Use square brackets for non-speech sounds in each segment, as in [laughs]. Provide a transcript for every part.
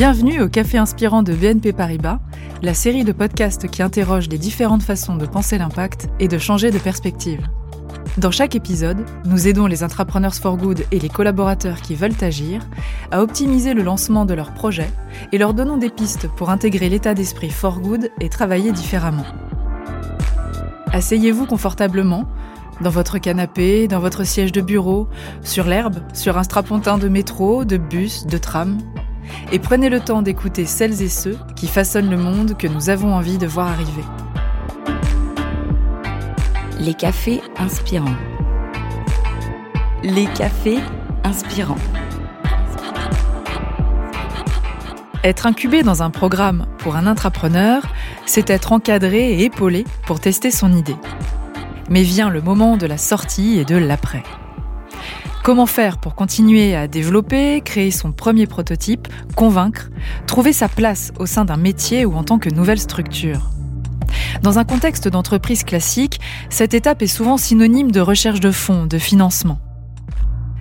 Bienvenue au Café Inspirant de BNP Paribas, la série de podcasts qui interroge les différentes façons de penser l'impact et de changer de perspective. Dans chaque épisode, nous aidons les entrepreneurs for good et les collaborateurs qui veulent agir à optimiser le lancement de leurs projets et leur donnons des pistes pour intégrer l'état d'esprit for good et travailler différemment. Asseyez-vous confortablement dans votre canapé, dans votre siège de bureau, sur l'herbe, sur un strapontin de métro, de bus, de tram, et prenez le temps d'écouter celles et ceux qui façonnent le monde que nous avons envie de voir arriver. Les cafés inspirants. Les cafés inspirants. Être incubé dans un programme pour un intrapreneur, c'est être encadré et épaulé pour tester son idée. Mais vient le moment de la sortie et de l'après. Comment faire pour continuer à développer, créer son premier prototype, convaincre, trouver sa place au sein d'un métier ou en tant que nouvelle structure? Dans un contexte d'entreprise classique, cette étape est souvent synonyme de recherche de fonds, de financement.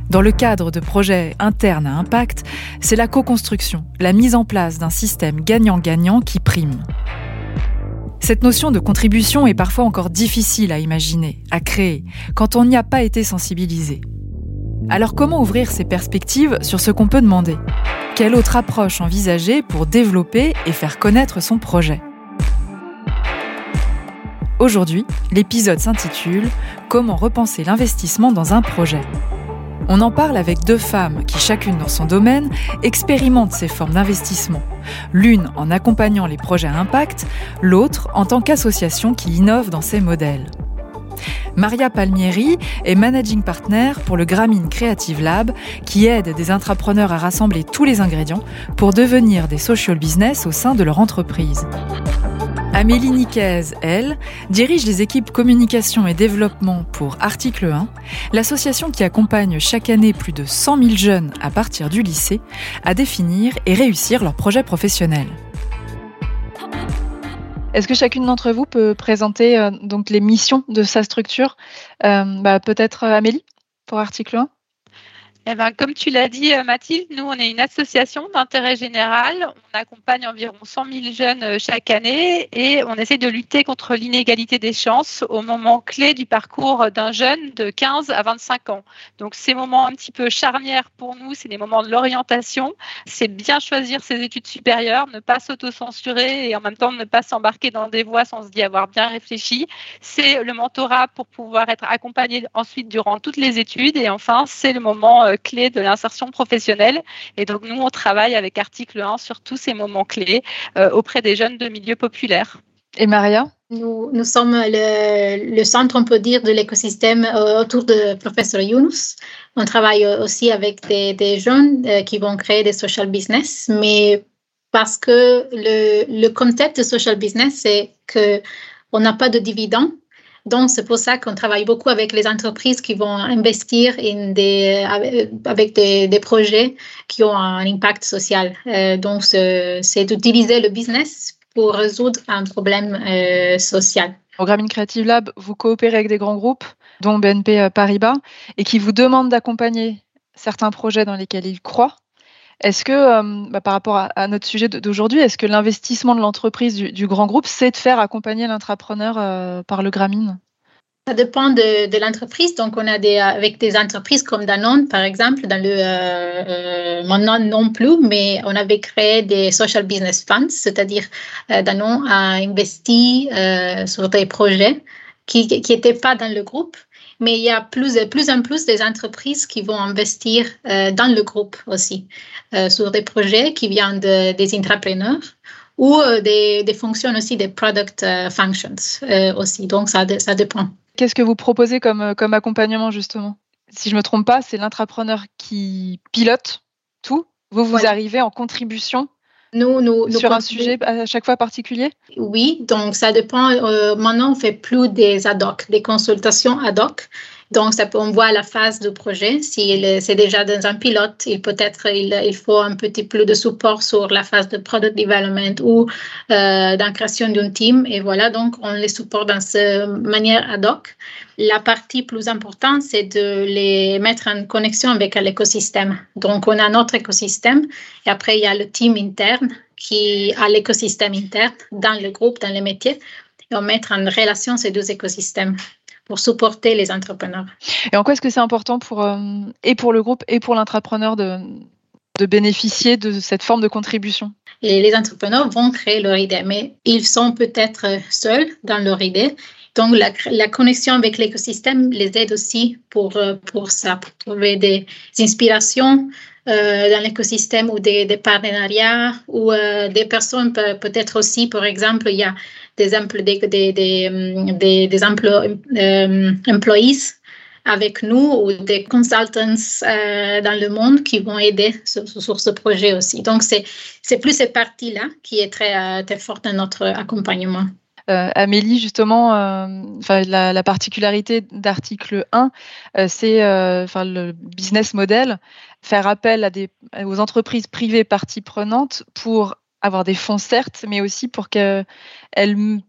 Dans le cadre de projets internes à impact, c'est la co-construction, la mise en place d'un système gagnant-gagnant qui prime. Cette notion de contribution est parfois encore difficile à imaginer, à créer, quand on n'y a pas été sensibilisé. Alors comment ouvrir ses perspectives sur ce qu'on peut demander? Quelle autre approche envisager pour développer et faire connaître son projet? Aujourd'hui, l'épisode s'intitule Comment repenser l'investissement dans un projet? On en parle avec deux femmes qui, chacune dans son domaine, expérimentent ces formes d'investissement. L'une en accompagnant les projets à impact, l'autre en tant qu'association qui innove dans ces modèles. Maria Palmieri est managing partner pour le Gramine Creative Lab qui aide des intrapreneurs à rassembler tous les ingrédients pour devenir des social business au sein de leur entreprise. Amélie Niquez, elle, dirige les équipes communication et développement pour Article 1, l'association qui accompagne chaque année plus de 100 000 jeunes à partir du lycée à définir et réussir leur projet professionnel. Est-ce que chacune d'entre vous peut présenter euh, donc les missions de sa structure? Euh, bah, Peut-être euh, Amélie pour article 1 eh ben, comme tu l'as dit, euh, Mathilde, nous, on est une association d'intérêt général. On accompagne environ 100 000 jeunes euh, chaque année et on essaie de lutter contre l'inégalité des chances au moment clé du parcours d'un jeune de 15 à 25 ans. Donc, ces moments un petit peu charnières pour nous, c'est des moments de l'orientation. C'est bien choisir ses études supérieures, ne pas s'auto-censurer et en même temps ne pas s'embarquer dans des voies sans se dire avoir bien réfléchi. C'est le mentorat pour pouvoir être accompagné ensuite durant toutes les études. Et enfin, c'est le moment euh, clés de l'insertion professionnelle. Et donc, nous, on travaille avec Article 1 sur tous ces moments clés euh, auprès des jeunes de milieux populaires. Et Maria? Nous, nous, sommes le, le, centre, on peut dire, de l'écosystème euh, autour de professeur Younous. On travaille aussi avec des, des jeunes euh, qui vont créer des social business, mais parce que le, le concept de social business, c'est qu'on n'a pas de dividendes donc, c'est pour ça qu'on travaille beaucoup avec les entreprises qui vont investir in des, avec des, projets qui ont un impact social. Euh, donc, c'est d'utiliser le business pour résoudre un problème euh, social. Grameen Creative Lab, vous coopérez avec des grands groupes, dont BNP euh, Paribas, et qui vous demandent d'accompagner certains projets dans lesquels ils croient. Est-ce que, euh, bah, par rapport à, notre sujet d'aujourd'hui, est-ce que l'investissement de l'entreprise du, grand groupe, c'est de faire accompagner l'entrepreneur euh, par le Gramine? Ça dépend de, l'entreprise. Donc, on a avec des entreprises comme Danone, par exemple, dans le euh, maintenant non plus, mais on avait créé des social business funds, c'est-à-dire Danone a investi sur des projets qui n'étaient pas dans le groupe mais il y a plus, plus en plus des entreprises qui vont investir euh, dans le groupe aussi, euh, sur des projets qui viennent de, des entrepreneurs ou euh, des, des, fonctions aussi des product functions aussi. Donc, ça, ça dépend. Qu'est-ce que vous proposez comme, comme accompagnement, justement? Si je ne me trompe pas, c'est l'entrepreneur qui pilote tout. Vous, vous arrivez en contribution nous, nous, sur un sujet à chaque fois particulier? Oui, donc ça dépend. Euh, maintenant, on fait plus des ad hoc, des consultations ad hoc, Donc, on voit la phase du projet. Si c'est déjà dans un pilote, il peut-être il, il, faut un petit peu de support sur la phase de product development ou euh, dans création d'un team. Et voilà, donc on les supporte dans cette manière ad hoc. La partie plus importante, c'est de les mettre en connexion avec l'écosystème. Donc, on a notre écosystème et après, il y a le team interne qui a l'écosystème interne dans le groupe, dans les métiers. Et on met en relation ces deux écosystèmes pour supporter les entrepreneurs. Et en quoi est-ce que c'est important pour, euh, et pour le groupe et pour l'entrepreneur de, de bénéficier de cette forme de contribution? Et Les entrepreneurs vont créer leur idée, mais ils sont peut-être seuls dans leur idée. Donc, la, la connexion avec l'écosystème les aide aussi pour, euh, pour ça, pour trouver des inspirations euh, dans l'écosystème ou des, des, partenariats ou des personnes, peut-être aussi, par exemple, il y a des, des, des, des, des euh, employees avec nous ou des consultants euh, dans le monde qui vont aider sur, ce projet aussi. Donc, c'est plus cette partie-là qui est très, euh, très forte dans notre accompagnement. Amélie, justement, la, la, particularité d'article 1, c'est enfin le business model, faire appel à des, aux entreprises privées parties prenantes pour avoir des fonds, certes, mais aussi pour qu'elles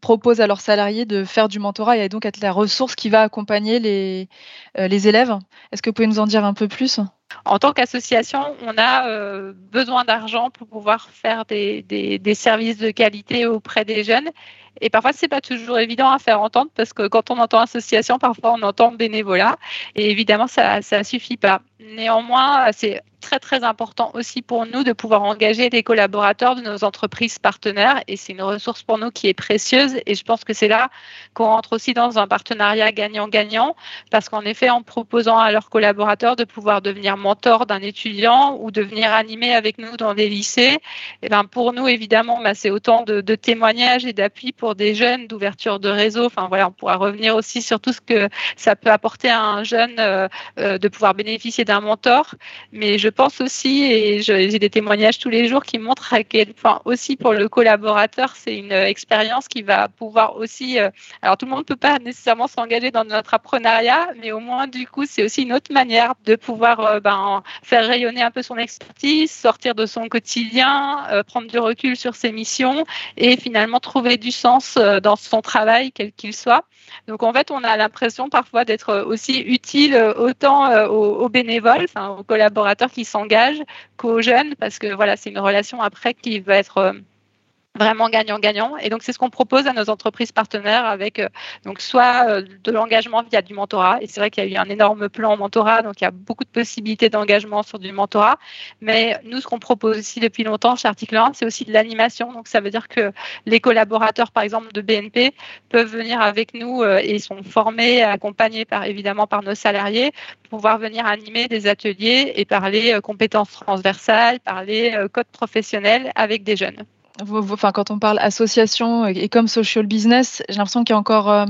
proposent à leurs salariés de faire du mentorat et donc être la ressource qui va accompagner les, euh, élèves. Est-ce que vous pouvez nous en dire un peu plus? En tant qu'association, on a euh, besoin d'argent pour pouvoir faire des, des, des, services de qualité auprès des jeunes. Et parfois, c'est pas toujours évident à faire entendre parce que quand on entend association, parfois on entend bénévolat. Et évidemment, ça ne suffit pas. Néanmoins, c'est très très important aussi pour nous de pouvoir engager les collaborateurs de nos entreprises partenaires et c'est une ressource pour nous qui est précieuse et je pense que c'est là qu'on rentre aussi dans un partenariat gagnant-gagnant parce qu'en effet en proposant à leurs collaborateurs de pouvoir devenir mentor d'un étudiant ou de venir animer avec nous dans des lycées, et eh ben pour nous évidemment bah, c'est autant de, témoignages et d'appui pour des jeunes, d'ouverture de réseau. Enfin voilà, on pourra revenir aussi sur tout ce que ça peut apporter à un jeune euh, euh, de pouvoir bénéficier d'un mentor, mais je pense aussi, et j'ai des témoignages tous les jours qui montrent à quel point aussi pour le collaborateur, c'est une expérience qui va pouvoir aussi. Euh, alors tout le monde ne peut pas nécessairement s'engager dans notre apprenariat, mais au moins du coup, c'est aussi une autre manière de pouvoir euh, ben, faire rayonner un peu son expertise, sortir de son quotidien, euh, prendre du recul sur ses missions et finalement trouver du sens dans son travail, quel qu'il soit. Donc en fait, on a l'impression parfois d'être aussi utile autant aux, aux bénévoles, aux collaborateurs qui s'engagent qu'aux jeunes, parce que voilà, c'est une relation après qui va être euh, vraiment gagnant-gagnant. Et donc, c'est ce qu'on propose à nos entreprises partenaires avec euh, donc soit euh, de l'engagement via du mentorat. Et c'est vrai qu'il y a eu un énorme plan mentorat, donc il y a beaucoup de possibilités d'engagement sur du mentorat. Mais nous, ce qu'on propose aussi depuis longtemps chez Article 1, c'est aussi de l'animation. Donc, ça veut dire que les collaborateurs, par exemple, de BNP peuvent venir avec nous euh, et sont formés, accompagnés par, évidemment par nos salariés, pour pouvoir venir animer des ateliers et parler compétences transversales, parler code professionnel avec des jeunes quand on parle association et comme social business, j'ai l'impression qu'il y a encore euh,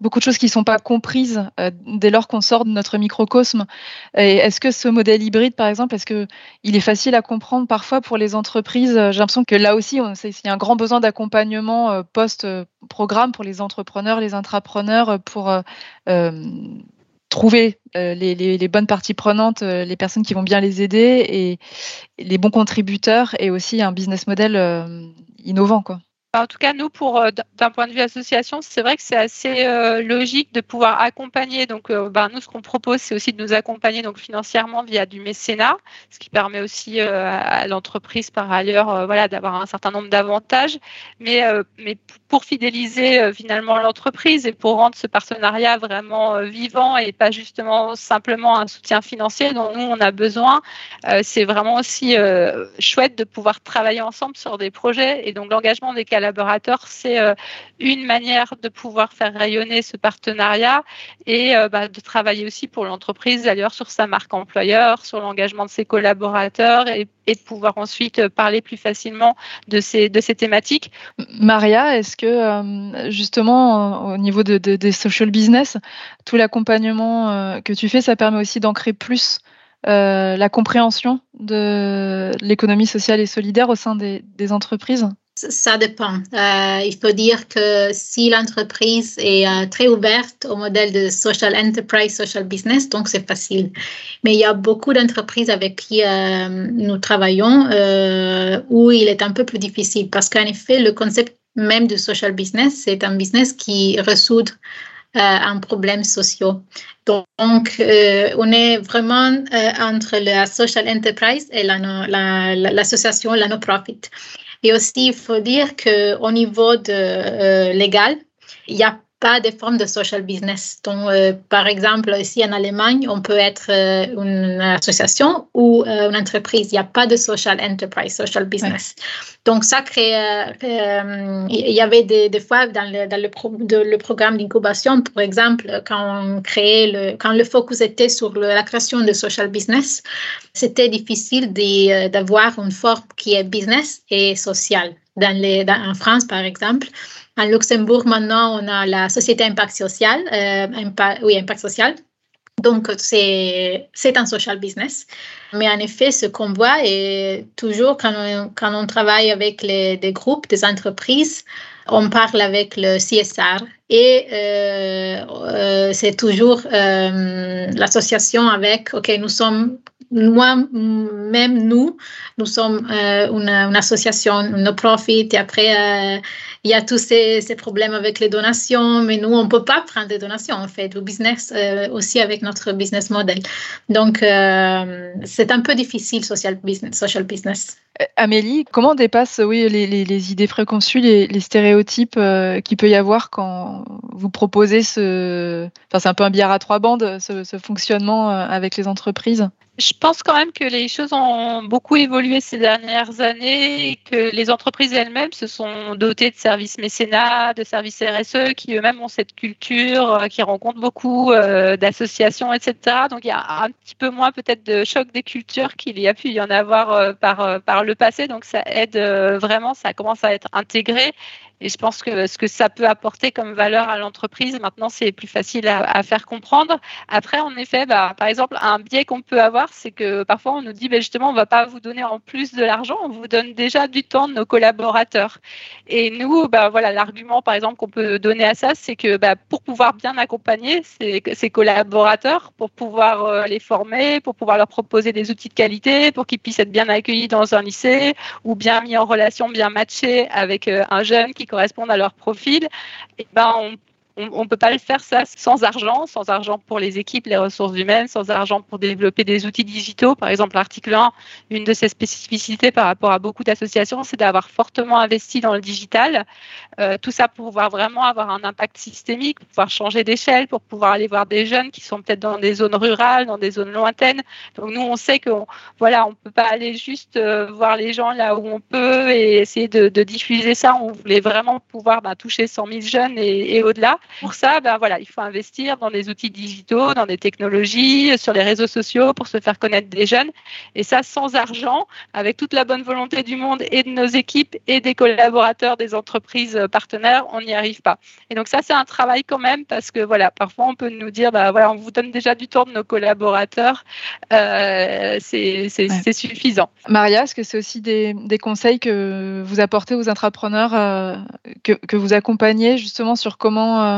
beaucoup de choses qui ne sont pas comprises euh, dès lors qu'on sort de notre microcosme. Est-ce que ce modèle hybride, par exemple, est-ce qu'il est facile à comprendre parfois pour les entreprises? J'ai l'impression que là aussi, il y a un grand besoin d'accompagnement euh, post-programme pour les entrepreneurs, les intrapreneurs, pour trouver euh, les, bonnes parties prenantes, euh, les personnes qui vont bien les aider et, les bons contributeurs et aussi un business model euh, innovant. Quoi. En tout cas, nous, pour euh, d'un point de vue association, c'est vrai que c'est assez euh, logique de pouvoir accompagner. Donc, euh, ben, nous, ce qu'on propose, c'est aussi de nous accompagner donc financièrement via du mécénat, ce qui permet aussi à l'entreprise par ailleurs, voilà, d'avoir un certain nombre d'avantages. Mais, mais pour fidéliser finalement l'entreprise et pour rendre ce partenariat vraiment vivant et pas justement simplement un soutien financier dont nous on a besoin, c'est vraiment aussi chouette de pouvoir travailler ensemble sur des projets et donc l'engagement des collaborateurs, c'est euh, une manière de pouvoir faire rayonner ce partenariat et euh, bah, de travailler aussi pour l'entreprise d'ailleurs sur sa marque employeur, sur l'engagement de ses collaborateurs et, de pouvoir ensuite parler plus facilement de ces, thématiques. Maria, est-ce que euh, justement au niveau de, des social business, tout l'accompagnement que tu fais, ça permet aussi d'ancrer plus la compréhension de l'économie sociale et solidaire au sein des entreprises? Ça dépend. Euh, il faut dire que si l'entreprise est euh, très ouverte au modèle de social enterprise, social business, donc c'est facile. Mais il y a beaucoup d'entreprises avec qui euh, nous travaillons où il est un peu plus difficile parce qu'en effet, le concept même du social business, c'est un business qui résout un problème social. Donc, on est vraiment entre la social enterprise et l'association, la, no-profit. Et aussi, il faut dire qu'au niveau de, euh, légal, il n'y a pas de forme de social business. Donc, euh, par exemple, ici en Allemagne, on peut être euh, une association ou euh, une entreprise. Il n'y a pas de social enterprise, social business. Donc, ça crée. il y avait des, des fois dans le, dans le, le programme d'incubation, par exemple, quand on créait le, quand le focus était sur la création de social business, c'était difficile d'avoir une forme qui est business et sociale. En France, par exemple, en Luxembourg, maintenant, on a la société impact social. Euh, oui, impact social. Donc, c'est un social business. Mais en effet, ce qu'on voit est toujours quand on, quand on travaille avec les, des groupes, des entreprises, on parle avec le CSR et euh, euh, c'est toujours l'association avec, OK, nous sommes moi, même nous, nous sommes euh, une, association no-profit et après, euh, il y a tous ces, problèmes avec les donations, mais nous, on ne peut pas prendre des donations, en fait, au business, euh, aussi avec notre business model. Donc, c'est un peu difficile, social business. Social business. Amélie, comment dépasse oui, les, idées préconçues, les, stéréotypes qu'il peut y avoir quand vous proposez ce... Enfin, c'est un peu un billard à trois bandes, ce fonctionnement avec les entreprises? Je pense quand même que les choses ont beaucoup évolué ces dernières années et que les entreprises elles-mêmes se sont dotées de services mécénat, de services RSE, qui eux-mêmes ont cette culture, euh, qui rencontrent beaucoup euh, d'associations, etc. Donc il y a un petit peu moins peut-être de choc des cultures qu'il y a pu y en avoir euh, par, par le passé. Donc ça aide vraiment, ça commence à être intégré. Et je pense que ce que ça peut apporter comme valeur à l'entreprise, maintenant, c'est plus facile à, faire comprendre. Après, en effet, bah, par exemple, un biais qu'on peut avoir, c'est que parfois on nous dit, bah, justement, on ne va pas vous donner en plus de l'argent, on vous donne déjà du temps de nos collaborateurs. Et nous, bah, voilà, l'argument, par exemple, qu'on peut donner à ça, c'est que bah, pour pouvoir bien accompagner ces, collaborateurs, pour pouvoir euh, les former, pour pouvoir leur proposer des outils de qualité, pour qu'ils puissent être bien accueillis dans un lycée ou bien mis en relation, bien matchés avec euh, un jeune qui correspondent à leur profil, et eh ben on on ne peut pas le faire ça sans argent, sans argent pour les équipes, les ressources humaines, sans argent pour développer des outils digitaux. Par exemple, l'article 1, une de ses spécificités par rapport à beaucoup d'associations, c'est d'avoir fortement investi dans le digital. Euh, tout ça pour pouvoir vraiment avoir un impact systémique, pour pouvoir changer d'échelle, pour pouvoir aller voir des jeunes qui sont peut-être dans des zones rurales, dans des zones lointaines. Donc nous, on sait qu'on voilà, on peut pas aller juste euh, voir les gens là où on peut et essayer de, diffuser ça. On voulait vraiment pouvoir bah, toucher 100 000 jeunes et au-delà. Pour ça, ben voilà, il faut investir dans des outils digitaux, dans des technologies, sur les réseaux sociaux pour se faire connaître des jeunes. Et ça, sans argent, avec toute la bonne volonté du monde et de nos équipes et des collaborateurs des entreprises partenaires, on n'y arrive pas. Et donc ça, c'est un travail quand même parce que voilà, parfois on peut nous dire, bah voilà, on vous donne déjà du temps de nos collaborateurs, euh, c'est suffisant. Maria, est-ce que c'est aussi des, conseils que vous apportez aux entrepreneurs, euh, que, que, vous accompagnez justement sur comment euh,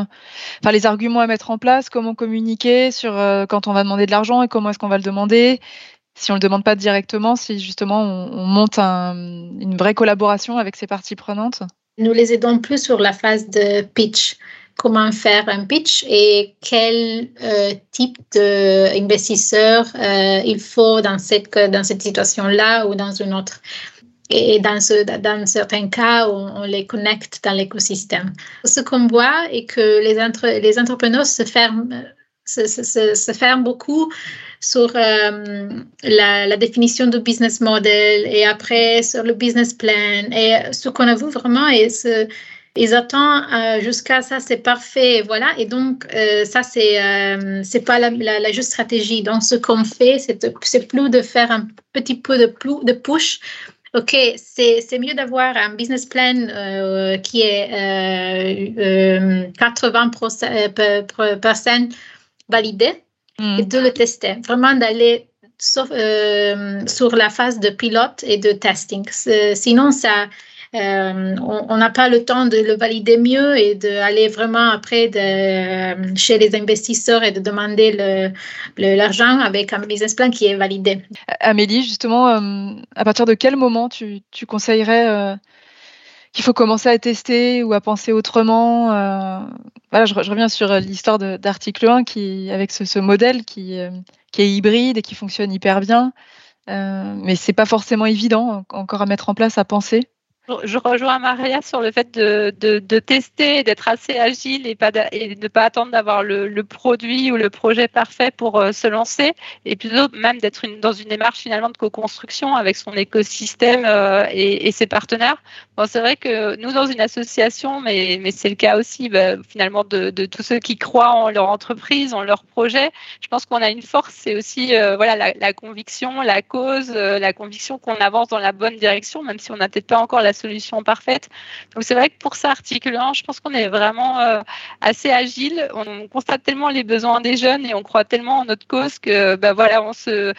enfin les arguments à mettre en place, comment communiquer sur euh, quand on va demander de l'argent et comment est-ce qu'on va le demander. Si on ne le demande pas directement, si justement on, monte une vraie collaboration avec ces parties prenantes. Nous les aidons plus sur la phase de pitch comment faire un pitch et quel euh, type d'investisseur il faut dans cette, dans cette situation-là ou dans une autre. Et dans, ce, dans certains cas, on, les connecte dans l'écosystème. Ce qu'on voit est que les, entre, les entrepreneurs se ferment, se, se, ferment beaucoup sur euh, la, définition du business model et après sur le business plan. Et ce qu'on a vu vraiment, et ce, ils attendent euh, jusqu'à ça, c'est parfait, voilà. Et donc, euh, ça, c'est euh, pas la, juste stratégie. Donc, ce qu'on fait, c'est plus de faire un petit peu de, de push OK, c'est mieux d'avoir un business plan euh, qui est euh, 80% euh, validé et mm. de le tester. Vraiment d'aller sur, euh, sur la phase de pilote et de testing. Sinon, ça, on n'a pas le temps de le valider mieux et d'aller vraiment après de, chez les investisseurs et de demander l'argent avec un business plan qui est validé. Amélie, justement, à partir de quel moment tu, conseillerais qu'il faut commencer à tester ou à penser autrement. Euh, voilà, je, reviens sur l'histoire d'article 1 qui, avec ce, modèle qui, euh, qui, est hybride et qui fonctionne hyper bien. Euh, mais c'est pas forcément évident encore à mettre en place, à penser. Je rejoins Maria sur le fait de, tester, d'être assez agile et, de ne pas attendre d'avoir le, produit ou le projet parfait pour euh, se lancer, et plutôt même d'être dans une démarche finalement de co-construction avec son écosystème euh, et, ses partenaires. Bon, c'est vrai que nous, dans une association, mais, c'est le cas aussi bah, finalement de, tous ceux qui croient en leur entreprise, en leur projet, je pense qu'on a une force, c'est aussi euh, voilà, la, conviction, la cause, la conviction qu'on avance dans la bonne direction, même si on n'a peut-être pas encore la solution parfaite. Donc c'est vrai que pour ça, article 1, je pense qu'on est vraiment euh, assez agile. On, constate tellement les besoins des jeunes et on croit tellement en notre cause que bah, voilà, on se,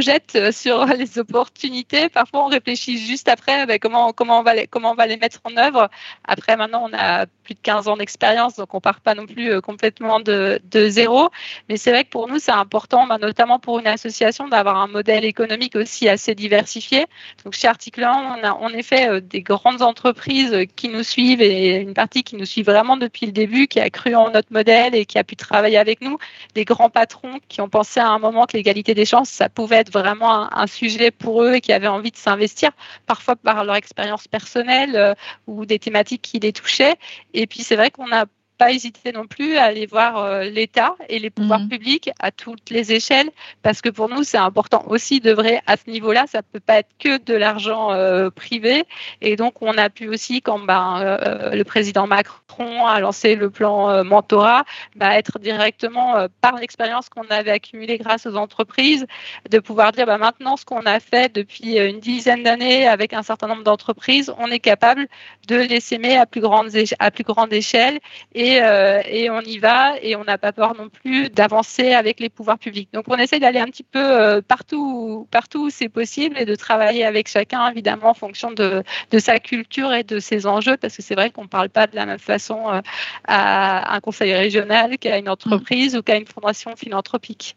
jette sur [laughs] les opportunités. Parfois, on réfléchit juste après bah, comment, comment, on va les, comment on va les mettre en œuvre. Après, maintenant, on a plus de 15 ans d'expérience, donc on part pas non plus euh, complètement de, zéro. Mais c'est vrai que pour nous, c'est important, bah, notamment pour une association, d'avoir un modèle économique aussi assez diversifié. Donc chez Article 1, on a en effet euh, des grandes entreprises qui nous suivent et une partie qui nous suit vraiment depuis le début, qui a cru en notre modèle et qui a pu travailler avec nous. Des grands patrons qui ont pensé à un moment que l'égalité des chances, ça pouvait être vraiment un, sujet pour eux et qui avaient envie de s'investir, parfois par leur expérience personnelle euh, ou des thématiques qui les touchaient. Et puis c'est vrai qu'on a pas hésiter non plus à aller voir euh, l'État et les pouvoirs mhm. publics à toutes les échelles, parce que pour nous, c'est important aussi de vrai à ce niveau-là. Ça peut pas être que de l'argent euh, privé. Et donc, on a pu aussi, quand ben, euh, le président Macron a lancé le plan mentorat, bah, être directement par l'expérience qu'on avait accumulée grâce aux entreprises, de pouvoir dire bah, maintenant ce qu'on a fait depuis une dizaine d'années avec un certain nombre d'entreprises, on est capable de les s'aimer à plus grande à plus grande échelle et euh, et, on y va et on n'a pas peur non plus d'avancer avec les pouvoirs publics. Donc on essaie d'aller un petit peu euh, partout, partout où c'est possible et de travailler avec chacun évidemment en fonction de, de sa culture et de ses enjeux parce que c'est vrai qu'on ne parle pas de la même façon euh, à un conseil régional qu'à une entreprise ou qu'à une fondation philanthropique.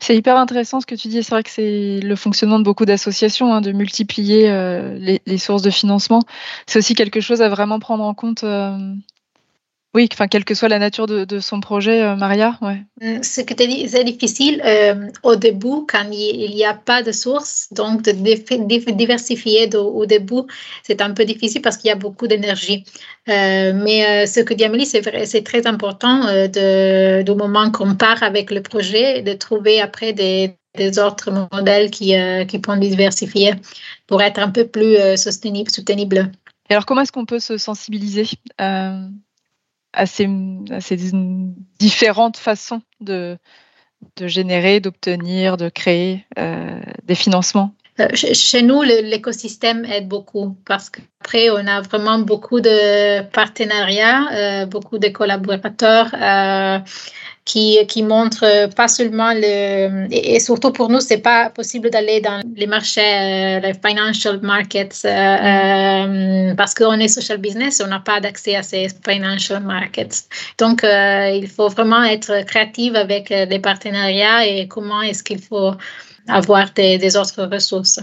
C'est hyper intéressant ce que tu dis. C'est vrai que c'est le fonctionnement de beaucoup d'associations, hein, de multiplier les, sources de financement. C'est aussi quelque chose à vraiment prendre en compte oui, enfin, quelle que soit la nature de, son projet, euh, Maria. Ouais. Mm, ce que tu dis, c'est difficile euh, au début quand il n'y a pas de source, donc de diversifier au début, c'est un peu difficile parce qu'il y a beaucoup d'énergie. Euh, mais ce que dit Amélie, c'est très important de, du moment qu'on part avec le projet, de trouver après des, autres modèles qui, qui pourront diversifier pour être un peu plus soutenable. soutenable. alors, comment est-ce qu'on peut se sensibiliser à ces, différentes façons de, de générer, d'obtenir, de créer euh, des financements. Euh, chez nous, l'écosystème aide beaucoup parce qu'après, on a vraiment beaucoup de partenariats, euh, beaucoup de collaborateurs qui, qui montre pas seulement le. Et, surtout pour nous, c'est pas possible d'aller dans les marchés, euh, les financial markets, euh, euh, parce qu'on est social business, on n'a pas d'accès à ces financial markets. Donc, il faut vraiment être créatif avec les partenariats et comment est-ce qu'il faut avoir des autres ressources.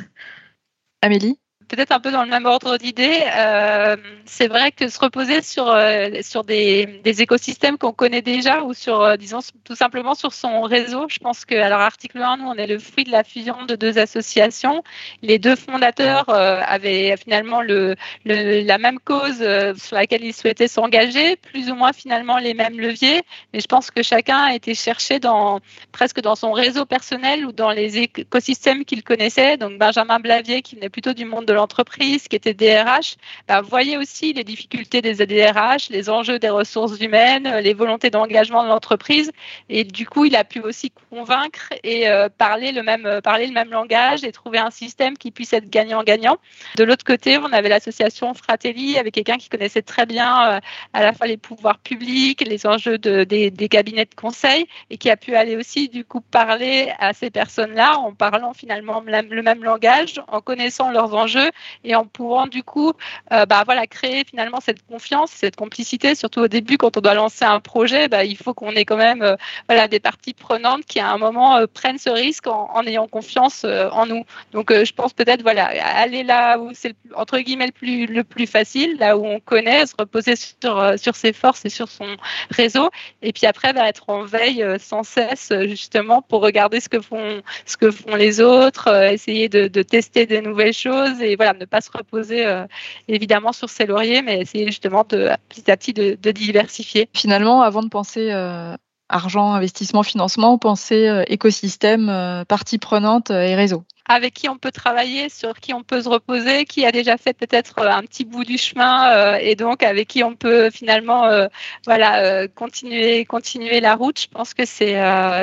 Amélie? Peut-être un peu dans le même ordre d'idée, euh, c'est vrai que se reposer sur, euh, sur des, écosystèmes qu'on connaît déjà ou sur, euh, disons, tout simplement sur son réseau. Je pense que, alors, article 1, nous, on est le fruit de la fusion de deux associations. Les deux fondateurs avaient finalement le, le, la même cause sur laquelle ils souhaitaient s'engager, plus ou moins finalement les mêmes leviers. Mais je pense que chacun a été cherché dans, presque dans son réseau personnel ou dans les écosystèmes qu'il connaissait. Donc, Benjamin Blavier, qui venait plutôt du monde de entreprise qui était DRH, bah, voyait aussi les difficultés des DRH, les enjeux des ressources humaines, les volontés d'engagement de l'entreprise. Et du coup, il a pu aussi convaincre et euh, parler, le même, euh, parler le même langage et trouver un système qui puisse être gagnant-gagnant. De l'autre côté, on avait l'association Fratelli avec quelqu'un qui connaissait très bien euh, à la fois les pouvoirs publics, les enjeux de, des, des cabinets de conseil et qui a pu aller aussi du coup parler à ces personnes-là en parlant finalement le même langage, en connaissant leurs enjeux et en pouvant du coup bah, voilà, créer finalement cette confiance, cette complicité, surtout au début quand on doit lancer un projet, bah, il faut qu'on ait quand même voilà, des parties prenantes qui à un moment prennent ce risque en, ayant confiance en nous. Donc je pense peut-être voilà, aller là où c'est entre guillemets le plus, le plus facile, là où on connaît, se reposer sur, sur ses forces et sur son réseau et puis après va être en veille sans cesse justement pour regarder ce que font, ce que font les autres, euh, essayer de, tester des nouvelles choses et voilà, ne pas se reposer euh, évidemment sur ses lauriers, mais essayer justement de petit à petit de, diversifier. Finalement, avant de penser euh, argent, investissement, financement, penser écosystème, partie prenante et réseau avec qui on peut travailler, sur qui on peut se reposer, qui a déjà fait peut-être euh, un petit bout du chemin euh, et donc avec qui on peut finalement euh, voilà continuer continuer la route. Je pense que c'est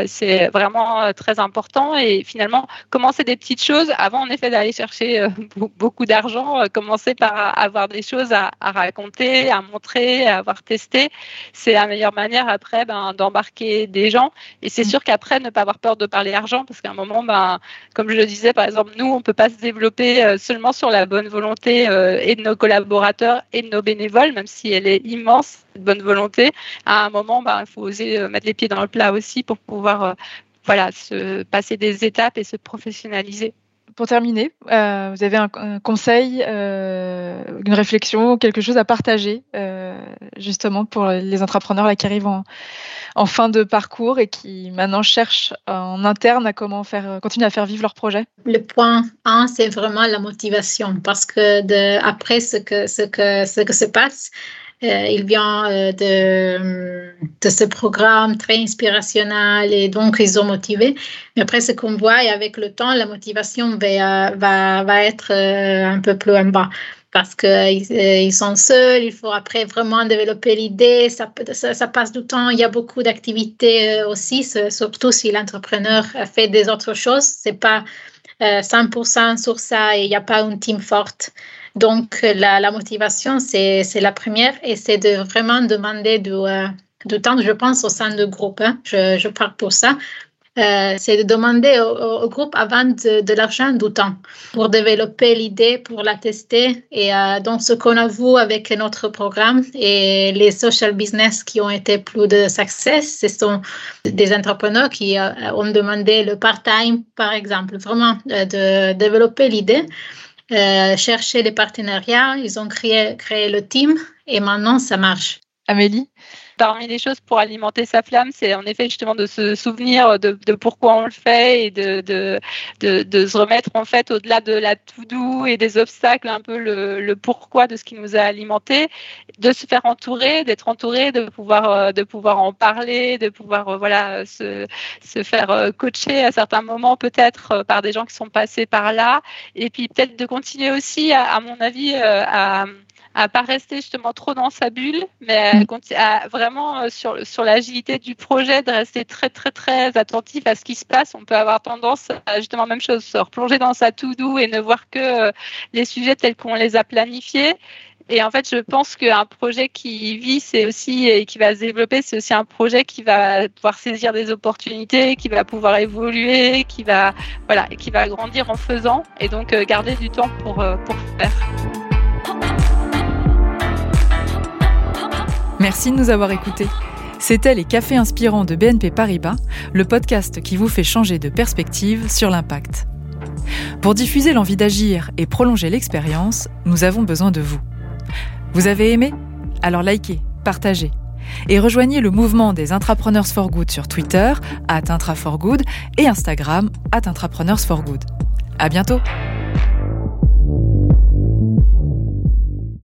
c'est vraiment très important et finalement commencer des petites choses avant en effet d'aller chercher [laughs] beaucoup d'argent, commencer par avoir des choses à, raconter, à montrer, à avoir testé, c'est la meilleure manière après ben, d'embarquer des gens et c'est mmh. sûr qu'après ne pas avoir peur de parler argent parce qu'à un moment ben comme je le disais par exemple, nous, on ne peut pas se développer euh, seulement sur la bonne volonté euh, et de nos collaborateurs et de nos bénévoles, même si elle est immense, cette bonne volonté. À un moment, bah, il faut oser euh, mettre les pieds dans le plat aussi pour pouvoir voilà, se passer des étapes et se professionnaliser. Pour terminer, vous avez un, conseil, une réflexion, quelque chose à partager justement pour les entrepreneurs qui arrivent en, fin de parcours et qui maintenant cherchent en interne à comment faire, continuer à faire vivre leur projet? Le point 1, c'est vraiment la motivation. Parce que après ce que, ce, que, ce que se passe, euh, il vient euh, de, ce programme très inspirationnel et donc ils sont motivés. Mais après, ce qu'on voit, avec le temps, la motivation va, être euh, un peu plus en bas parce qu'ils ils sont seuls, il faut après vraiment développer l'idée, ça, ça, passe du temps, il y a beaucoup d'activités aussi, surtout si l'entrepreneur fait des autres choses, c'est pas 100% sur ça et il n'y a pas une team forte. Donc, la, motivation, c'est la première et c'est de vraiment demander du, euh, temps, je pense, au sein du groupe. Hein. Je, je parle pour ça. Euh, c'est de demander au, groupe avant de, de l'argent du temps pour développer l'idée, pour la tester. Et euh, donc, ce qu'on a vu avec notre programme et les social business qui ont été plus de succès, ce sont des entrepreneurs qui ont demandé le part-time, par exemple, vraiment de développer l'idée euh, chercher les partenariats, ils ont créé, créé le team et maintenant ça marche. Amélie? Parmi les choses pour alimenter sa flamme, c'est en effet justement de se souvenir de, pourquoi on le fait et de, se remettre en fait au-delà de la tout doux et des obstacles, un peu le, pourquoi de ce qui nous a alimenté, de se faire entourer, d'être entouré, de pouvoir, euh, en parler, de pouvoir euh, voilà, se, faire euh, coacher à certains moments peut-être par des gens qui sont passés par là, et puis peut-être de continuer aussi, à mon avis, à à pas rester justement trop dans sa bulle, mais mm. à, vraiment euh, sur, sur l'agilité du projet, de rester très très très attentif à ce qui se passe. On peut avoir tendance à justement même chose, se replonger dans sa to do et ne voir que euh, les sujets tels qu'on les a planifiés. Et en fait, je pense qu'un projet qui vit, c'est aussi et qui va se développer, c'est aussi un projet qui va pouvoir saisir des opportunités, qui va pouvoir évoluer, qui va voilà, qui va grandir en faisant, et donc euh, garder du temps pour pour faire. Merci de nous avoir écoutés. C'était les Cafés Inspirants de BNP Paribas, le podcast qui vous fait changer de perspective sur l'impact. Pour diffuser l'envie d'agir et prolonger l'expérience, nous avons besoin de vous. Vous avez aimé? Alors likez, partagez. Et rejoignez le mouvement des Intrapreneurs for Good sur Twitter, at Intraforgood, et Instagram, at Intrapreneurs for Good. À bientôt!